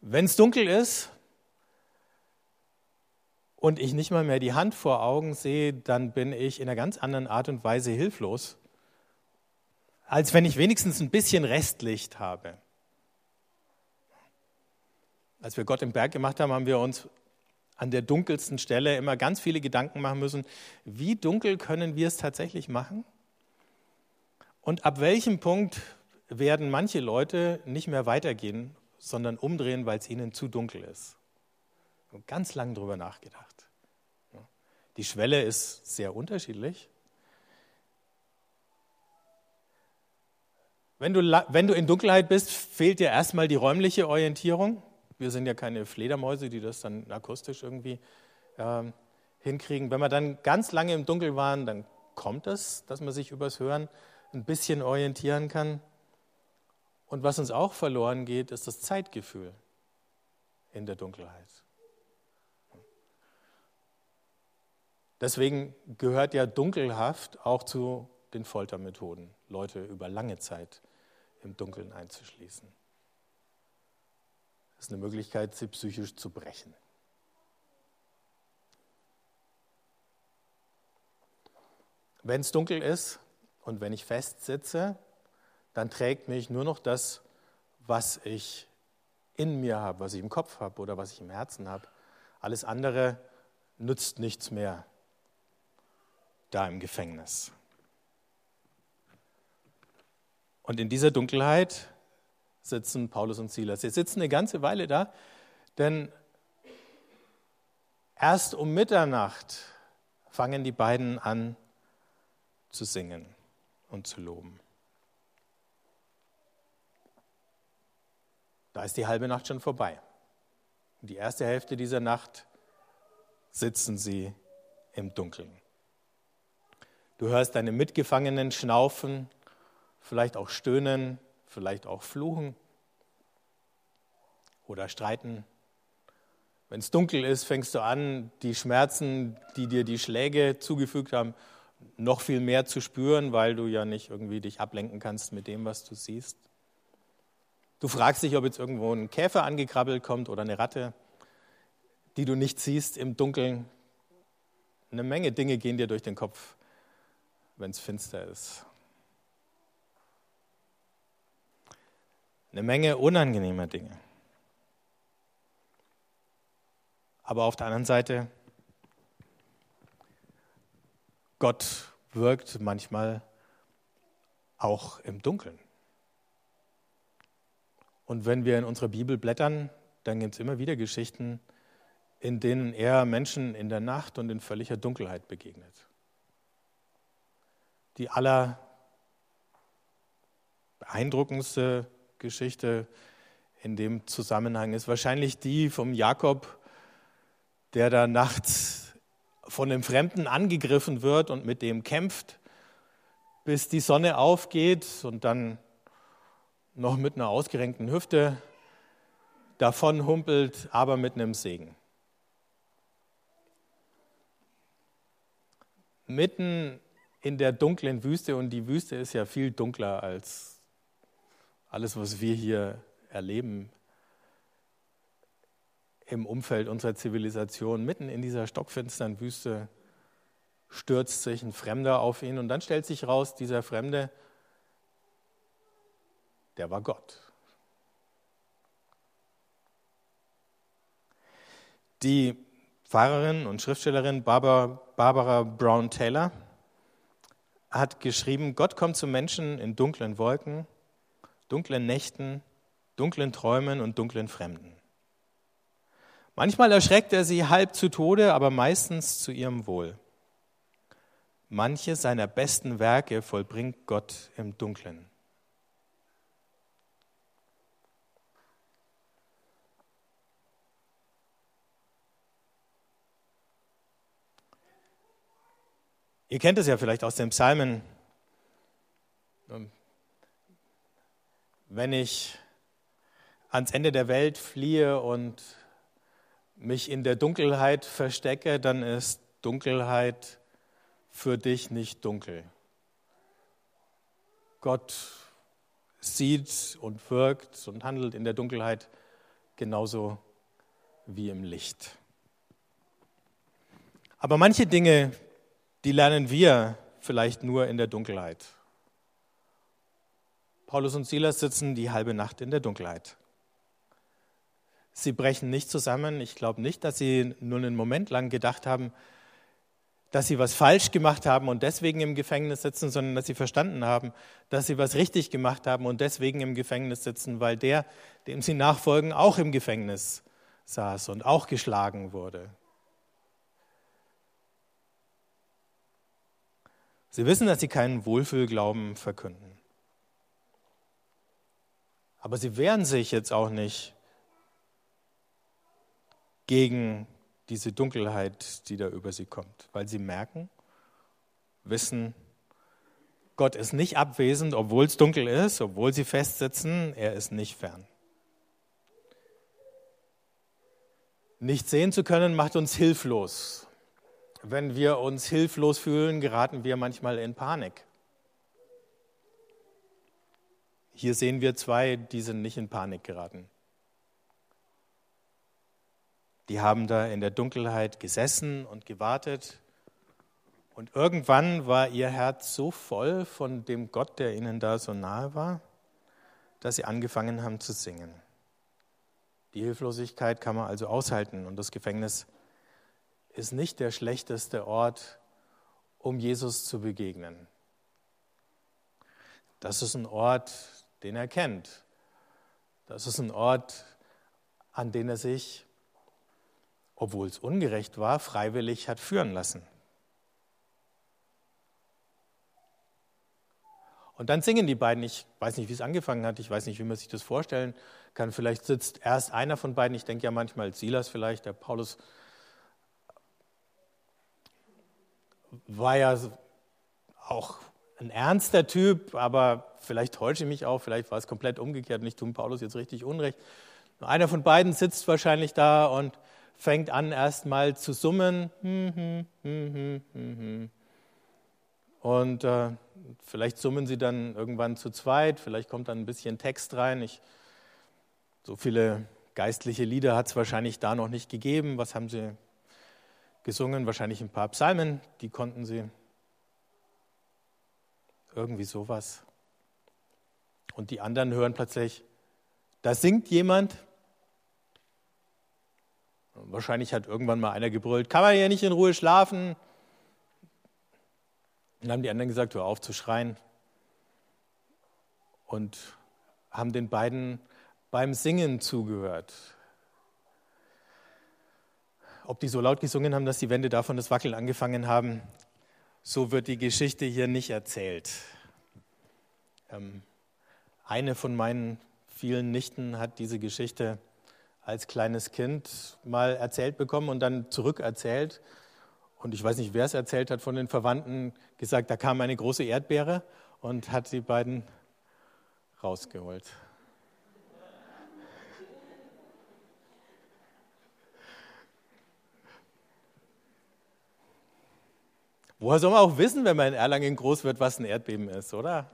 Wenn es dunkel ist und ich nicht mal mehr die Hand vor Augen sehe, dann bin ich in einer ganz anderen Art und Weise hilflos, als wenn ich wenigstens ein bisschen Restlicht habe. Als wir Gott im Berg gemacht haben, haben wir uns an der dunkelsten Stelle immer ganz viele Gedanken machen müssen, wie dunkel können wir es tatsächlich machen? Und ab welchem Punkt werden manche Leute nicht mehr weitergehen, sondern umdrehen, weil es ihnen zu dunkel ist? Und ganz lang darüber nachgedacht. Die Schwelle ist sehr unterschiedlich. Wenn du, wenn du in Dunkelheit bist, fehlt dir erstmal die räumliche Orientierung. Wir sind ja keine Fledermäuse, die das dann akustisch irgendwie äh, hinkriegen. Wenn wir dann ganz lange im Dunkeln waren, dann kommt es, dass man sich übers Hören ein bisschen orientieren kann. Und was uns auch verloren geht, ist das Zeitgefühl in der Dunkelheit. Deswegen gehört ja Dunkelhaft auch zu den Foltermethoden, Leute über lange Zeit im Dunkeln einzuschließen. Das ist eine Möglichkeit, sie psychisch zu brechen. Wenn es dunkel ist und wenn ich festsitze, dann trägt mich nur noch das, was ich in mir habe, was ich im Kopf habe oder was ich im Herzen habe. Alles andere nützt nichts mehr da im Gefängnis. Und in dieser Dunkelheit sitzen Paulus und Silas. Sie sitzen eine ganze Weile da, denn erst um Mitternacht fangen die beiden an zu singen und zu loben. Da ist die halbe Nacht schon vorbei. Die erste Hälfte dieser Nacht sitzen sie im Dunkeln. Du hörst deine Mitgefangenen schnaufen, vielleicht auch stöhnen, vielleicht auch fluchen oder streiten. Wenn es dunkel ist, fängst du an, die Schmerzen, die dir die Schläge zugefügt haben, noch viel mehr zu spüren, weil du ja nicht irgendwie dich ablenken kannst mit dem, was du siehst. Du fragst dich, ob jetzt irgendwo ein Käfer angekrabbelt kommt oder eine Ratte, die du nicht siehst im Dunkeln. Eine Menge Dinge gehen dir durch den Kopf, wenn es finster ist. Eine Menge unangenehmer Dinge. Aber auf der anderen Seite, Gott wirkt manchmal auch im Dunkeln. Und wenn wir in unserer Bibel blättern, dann gibt es immer wieder Geschichten, in denen er Menschen in der Nacht und in völliger Dunkelheit begegnet. Die aller beeindruckendste Geschichte in dem Zusammenhang ist wahrscheinlich die vom Jakob, der da nachts von einem Fremden angegriffen wird und mit dem kämpft, bis die Sonne aufgeht und dann noch mit einer ausgerenkten Hüfte davon humpelt, aber mit einem Segen. Mitten in der dunklen Wüste, und die Wüste ist ja viel dunkler als alles, was wir hier erleben im Umfeld unserer Zivilisation, mitten in dieser stockfinsteren Wüste, stürzt sich ein Fremder auf ihn und dann stellt sich raus, dieser Fremde, der war Gott. Die Pfarrerin und Schriftstellerin Barbara, Barbara Brown Taylor hat geschrieben, Gott kommt zu Menschen in dunklen Wolken dunklen Nächten, dunklen Träumen und dunklen Fremden. Manchmal erschreckt er sie halb zu Tode, aber meistens zu ihrem Wohl. Manche seiner besten Werke vollbringt Gott im Dunklen. Ihr kennt es ja vielleicht aus den Psalmen wenn ich ans Ende der Welt fliehe und mich in der Dunkelheit verstecke, dann ist Dunkelheit für dich nicht dunkel. Gott sieht und wirkt und handelt in der Dunkelheit genauso wie im Licht. Aber manche Dinge, die lernen wir vielleicht nur in der Dunkelheit. Paulus und Silas sitzen die halbe Nacht in der Dunkelheit. Sie brechen nicht zusammen. Ich glaube nicht, dass sie nur einen Moment lang gedacht haben, dass sie was falsch gemacht haben und deswegen im Gefängnis sitzen, sondern dass sie verstanden haben, dass sie was richtig gemacht haben und deswegen im Gefängnis sitzen, weil der, dem sie nachfolgen, auch im Gefängnis saß und auch geschlagen wurde. Sie wissen, dass sie keinen Wohlfühlglauben verkünden. Aber sie wehren sich jetzt auch nicht gegen diese Dunkelheit, die da über sie kommt, weil sie merken, wissen, Gott ist nicht abwesend, obwohl es dunkel ist, obwohl sie festsitzen, er ist nicht fern. Nicht sehen zu können macht uns hilflos. Wenn wir uns hilflos fühlen, geraten wir manchmal in Panik. Hier sehen wir zwei, die sind nicht in Panik geraten. Die haben da in der Dunkelheit gesessen und gewartet. Und irgendwann war ihr Herz so voll von dem Gott, der ihnen da so nahe war, dass sie angefangen haben zu singen. Die Hilflosigkeit kann man also aushalten und das Gefängnis ist nicht der schlechteste Ort, um Jesus zu begegnen. Das ist ein Ort, den er kennt. Das ist ein Ort, an den er sich obwohl es ungerecht war, freiwillig hat führen lassen. Und dann singen die beiden, ich weiß nicht, wie es angefangen hat, ich weiß nicht, wie man sich das vorstellen kann. Vielleicht sitzt erst einer von beiden, ich denke ja manchmal Silas vielleicht, der Paulus war ja auch ein ernster Typ, aber vielleicht täusche ich mich auch, vielleicht war es komplett umgekehrt und ich tue Paulus jetzt richtig Unrecht. Einer von beiden sitzt wahrscheinlich da und fängt an erstmal zu summen. Und äh, vielleicht summen sie dann irgendwann zu zweit, vielleicht kommt dann ein bisschen Text rein. Ich, so viele geistliche Lieder hat es wahrscheinlich da noch nicht gegeben. Was haben sie gesungen? Wahrscheinlich ein paar Psalmen, die konnten sie. Irgendwie sowas. Und die anderen hören plötzlich, da singt jemand Wahrscheinlich hat irgendwann mal einer gebrüllt, kann man hier nicht in Ruhe schlafen? Dann haben die anderen gesagt, hör auf zu schreien. Und haben den beiden beim Singen zugehört. Ob die so laut gesungen haben, dass die Wände davon das Wackeln angefangen haben, so wird die Geschichte hier nicht erzählt. Ähm, eine von meinen vielen Nichten hat diese Geschichte als kleines Kind mal erzählt bekommen und dann zurückerzählt. Und ich weiß nicht, wer es erzählt hat von den Verwandten, gesagt, da kam eine große Erdbeere und hat die beiden rausgeholt. Woher soll man auch wissen, wenn man in Erlangen groß wird, was ein Erdbeben ist, oder?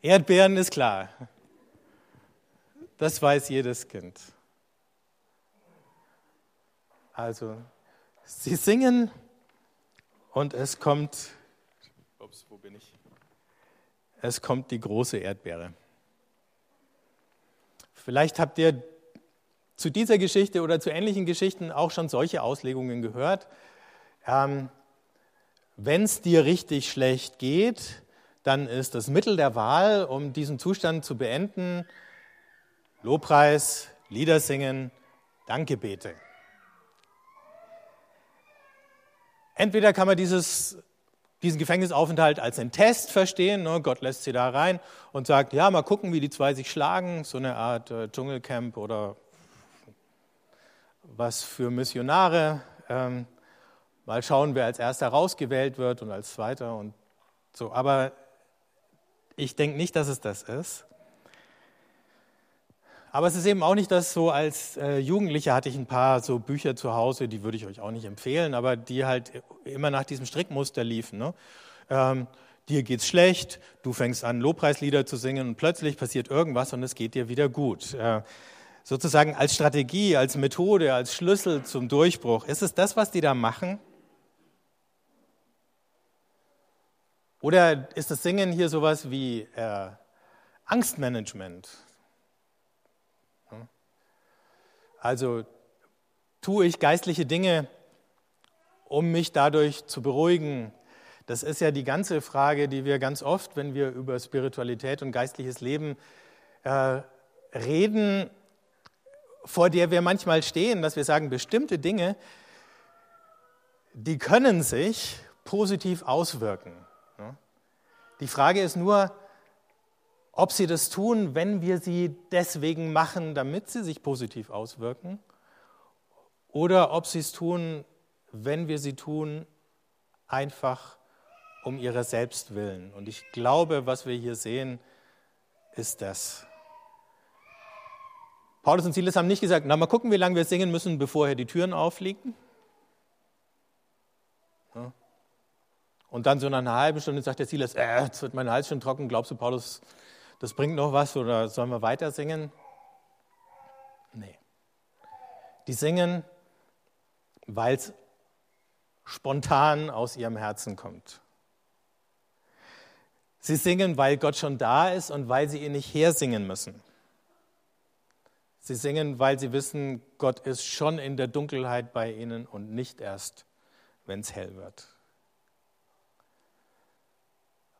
Erdbeeren ist klar. Das weiß jedes Kind. Also, sie singen und es kommt, ups, wo bin ich? Es kommt die große Erdbeere. Vielleicht habt ihr zu dieser Geschichte oder zu ähnlichen Geschichten auch schon solche Auslegungen gehört. Ähm, Wenn es dir richtig schlecht geht, dann ist das Mittel der Wahl, um diesen Zustand zu beenden, Lobpreis, Lieder singen, Dankebete. Entweder kann man dieses, diesen Gefängnisaufenthalt als einen Test verstehen, ne? Gott lässt sie da rein und sagt, ja, mal gucken, wie die zwei sich schlagen, so eine Art äh, Dschungelcamp oder was für Missionare. Ähm, mal schauen, wer als erster rausgewählt wird und als zweiter und so. Aber ich denke nicht, dass es das ist. Aber es ist eben auch nicht das so, als äh, Jugendlicher hatte ich ein paar so Bücher zu Hause, die würde ich euch auch nicht empfehlen, aber die halt immer nach diesem Strickmuster liefen. Ne? Ähm, dir geht's schlecht, du fängst an, Lobpreislieder zu singen und plötzlich passiert irgendwas und es geht dir wieder gut. Äh, sozusagen als Strategie, als Methode, als Schlüssel zum Durchbruch. Ist es das, was die da machen? Oder ist das Singen hier sowas wie äh, Angstmanagement? Also tue ich geistliche Dinge, um mich dadurch zu beruhigen? Das ist ja die ganze Frage, die wir ganz oft, wenn wir über Spiritualität und geistliches Leben äh, reden, vor der wir manchmal stehen, dass wir sagen, bestimmte Dinge, die können sich positiv auswirken. Die Frage ist nur, ob sie das tun, wenn wir sie deswegen machen, damit sie sich positiv auswirken, oder ob sie es tun, wenn wir sie tun, einfach um ihrer selbst willen. Und ich glaube, was wir hier sehen, ist das. Paulus und Silas haben nicht gesagt, na mal gucken, wie lange wir singen müssen, bevor hier die Türen auffliegen. Und dann so nach einer halben Stunde sagt der Silas, äh, jetzt wird mein Hals schon trocken, glaubst du, Paulus, das bringt noch was oder sollen wir weiter singen? Nee. Die singen, weil es spontan aus ihrem Herzen kommt. Sie singen, weil Gott schon da ist und weil sie ihn nicht hersingen müssen. Sie singen, weil sie wissen, Gott ist schon in der Dunkelheit bei ihnen und nicht erst, wenn es hell wird.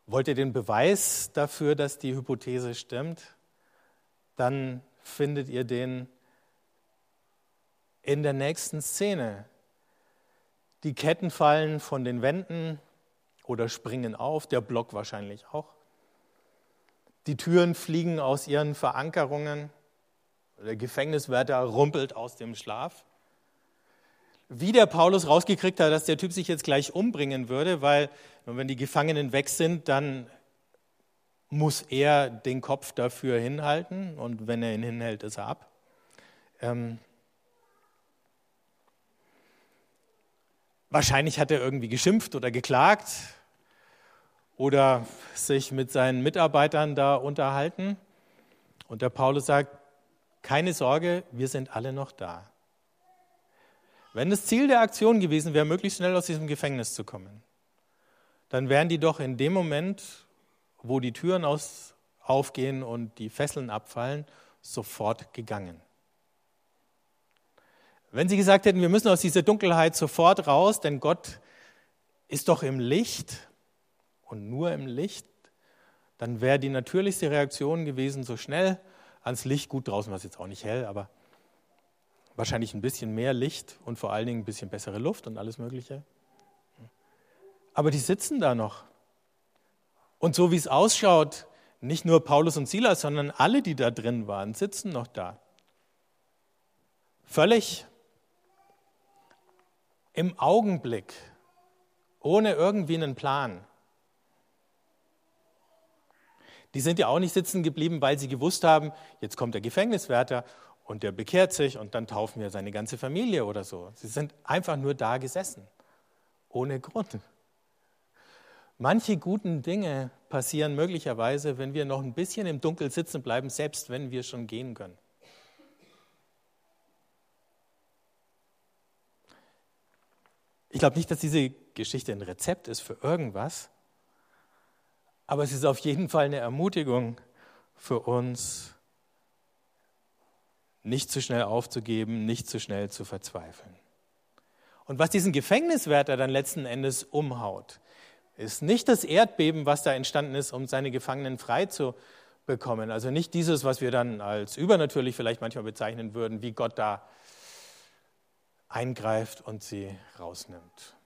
Wollt ihr den Beweis dafür, dass die Hypothese stimmt? Dann findet ihr den in der nächsten Szene. Die Ketten fallen von den Wänden oder springen auf, der Block wahrscheinlich auch. Die Türen fliegen aus ihren Verankerungen. Der Gefängniswärter rumpelt aus dem Schlaf. Wie der Paulus rausgekriegt hat, dass der Typ sich jetzt gleich umbringen würde, weil wenn die Gefangenen weg sind, dann muss er den Kopf dafür hinhalten und wenn er ihn hinhält, ist er ab. Ähm wahrscheinlich hat er irgendwie geschimpft oder geklagt oder sich mit seinen Mitarbeitern da unterhalten. Und der Paulus sagt, keine Sorge, wir sind alle noch da. Wenn das Ziel der Aktion gewesen wäre, möglichst schnell aus diesem Gefängnis zu kommen, dann wären die doch in dem Moment, wo die Türen aus, aufgehen und die Fesseln abfallen, sofort gegangen. Wenn sie gesagt hätten, wir müssen aus dieser Dunkelheit sofort raus, denn Gott ist doch im Licht und nur im Licht, dann wäre die natürlichste Reaktion gewesen, so schnell ans Licht. Gut, draußen war es jetzt auch nicht hell, aber wahrscheinlich ein bisschen mehr Licht und vor allen Dingen ein bisschen bessere Luft und alles Mögliche. Aber die sitzen da noch. Und so wie es ausschaut, nicht nur Paulus und Silas, sondern alle, die da drin waren, sitzen noch da. Völlig im Augenblick, ohne irgendwie einen Plan. Die sind ja auch nicht sitzen geblieben, weil sie gewusst haben, jetzt kommt der Gefängniswärter und der bekehrt sich und dann taufen wir seine ganze Familie oder so. Sie sind einfach nur da gesessen, ohne Grund. Manche guten Dinge passieren möglicherweise, wenn wir noch ein bisschen im Dunkel sitzen bleiben, selbst wenn wir schon gehen können. Ich glaube nicht, dass diese Geschichte ein Rezept ist für irgendwas, aber es ist auf jeden Fall eine Ermutigung für uns, nicht zu schnell aufzugeben, nicht zu schnell zu verzweifeln. Und was diesen Gefängniswärter dann letzten Endes umhaut, ist nicht das Erdbeben, was da entstanden ist, um seine Gefangenen frei zu bekommen. Also nicht dieses, was wir dann als übernatürlich vielleicht manchmal bezeichnen würden, wie Gott da eingreift und sie rausnimmt.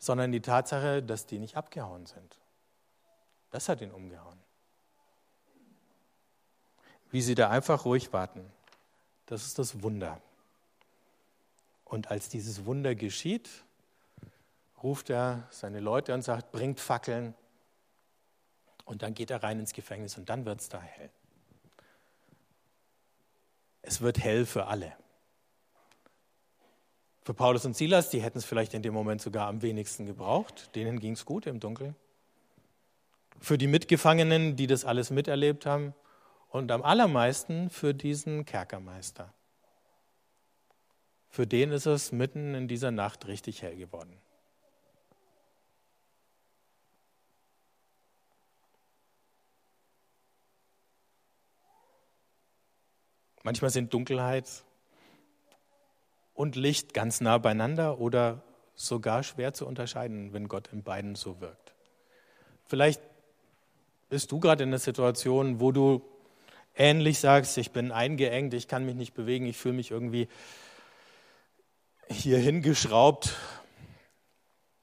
sondern die Tatsache, dass die nicht abgehauen sind. Das hat ihn umgehauen. Wie sie da einfach ruhig warten, das ist das Wunder. Und als dieses Wunder geschieht, ruft er seine Leute und sagt, bringt Fackeln. Und dann geht er rein ins Gefängnis und dann wird es da hell. Es wird hell für alle. Für Paulus und Silas, die hätten es vielleicht in dem Moment sogar am wenigsten gebraucht. Denen ging es gut im Dunkeln. für die Mitgefangenen, die das alles miterlebt haben und am allermeisten für diesen Kerkermeister. Für den ist es mitten in dieser Nacht richtig hell geworden. Manchmal sind Dunkelheit und Licht ganz nah beieinander oder sogar schwer zu unterscheiden, wenn Gott in beiden so wirkt. Vielleicht bist du gerade in einer Situation, wo du ähnlich sagst, ich bin eingeengt, ich kann mich nicht bewegen, ich fühle mich irgendwie hier hingeschraubt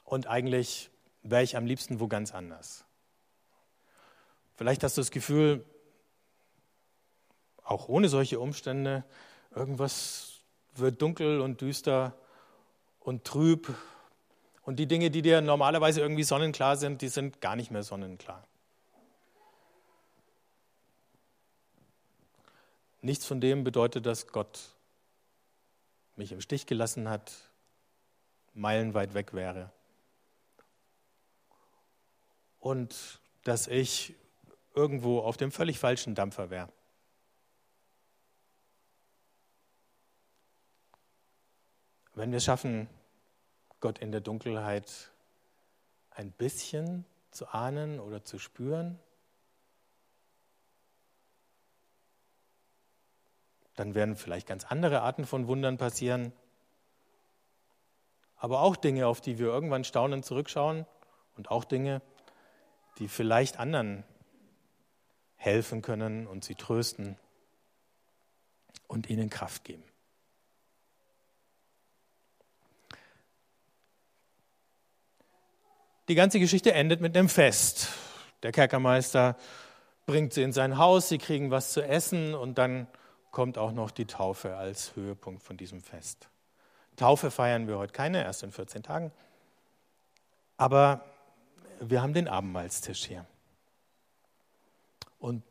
und eigentlich wäre ich am liebsten wo ganz anders. Vielleicht hast du das Gefühl, auch ohne solche Umstände, irgendwas wird dunkel und düster und trüb. Und die Dinge, die dir normalerweise irgendwie sonnenklar sind, die sind gar nicht mehr sonnenklar. Nichts von dem bedeutet, dass Gott mich im Stich gelassen hat, meilenweit weg wäre. Und dass ich irgendwo auf dem völlig falschen Dampfer wäre. Wenn wir es schaffen, Gott in der Dunkelheit ein bisschen zu ahnen oder zu spüren, dann werden vielleicht ganz andere Arten von Wundern passieren, aber auch Dinge, auf die wir irgendwann staunend zurückschauen und auch Dinge, die vielleicht anderen helfen können und sie trösten und ihnen Kraft geben. Die ganze Geschichte endet mit einem Fest. Der Kerkermeister bringt sie in sein Haus, sie kriegen was zu essen und dann kommt auch noch die Taufe als Höhepunkt von diesem Fest. Taufe feiern wir heute keine, erst in 14 Tagen. Aber wir haben den Abendmahlstisch hier. Und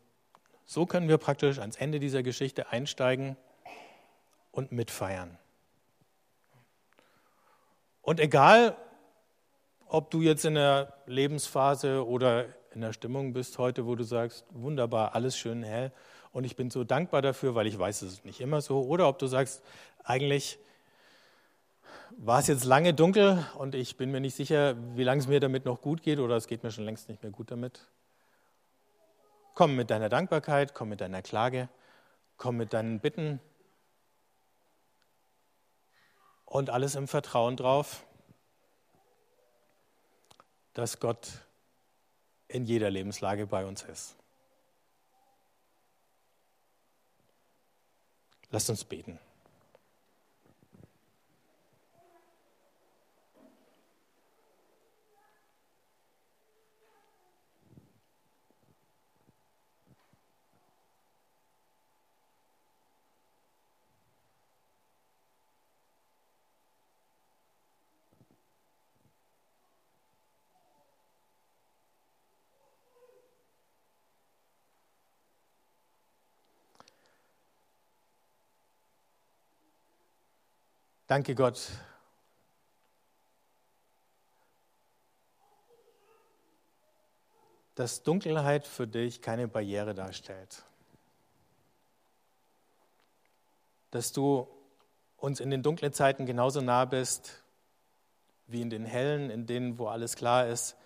so können wir praktisch ans Ende dieser Geschichte einsteigen und mitfeiern. Und egal, ob du jetzt in der Lebensphase oder in der Stimmung bist heute, wo du sagst, wunderbar, alles schön hell und ich bin so dankbar dafür, weil ich weiß, es ist nicht immer so, oder ob du sagst, eigentlich war es jetzt lange dunkel und ich bin mir nicht sicher, wie lange es mir damit noch gut geht oder es geht mir schon längst nicht mehr gut damit. Komm mit deiner Dankbarkeit, komm mit deiner Klage, komm mit deinen Bitten und alles im Vertrauen drauf, dass Gott in jeder Lebenslage bei uns ist. Lasst uns beten. Danke Gott. Dass Dunkelheit für dich keine Barriere darstellt. Dass du uns in den dunklen Zeiten genauso nah bist wie in den hellen, in denen, wo alles klar ist,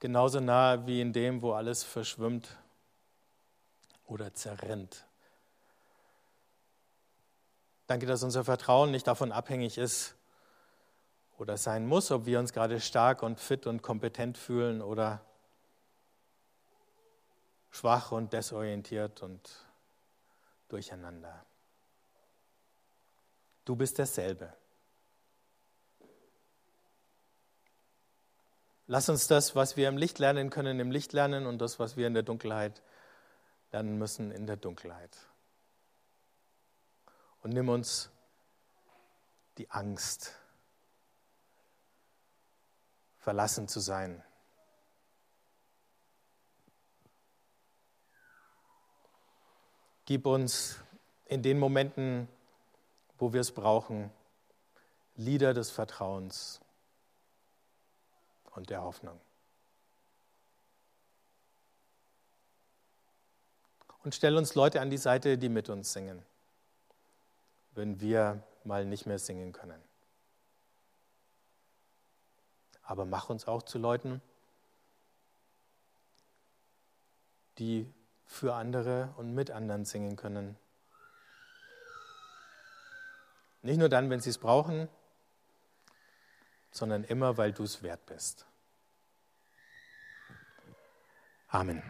genauso nah wie in dem, wo alles verschwimmt oder zerrinnt. Danke, dass unser Vertrauen nicht davon abhängig ist oder sein muss, ob wir uns gerade stark und fit und kompetent fühlen oder schwach und desorientiert und durcheinander. Du bist derselbe. Lass uns das, was wir im Licht lernen können, im Licht lernen und das, was wir in der Dunkelheit lernen müssen, in der Dunkelheit und nimm uns die Angst, verlassen zu sein. Gib uns in den Momenten, wo wir es brauchen, Lieder des Vertrauens und der Hoffnung. Und stell uns Leute an die Seite, die mit uns singen, wenn wir mal nicht mehr singen können. Aber mach uns auch zu Leuten, die für andere und mit anderen singen können. Nicht nur dann, wenn sie es brauchen, sondern immer, weil du es wert bist. Amen.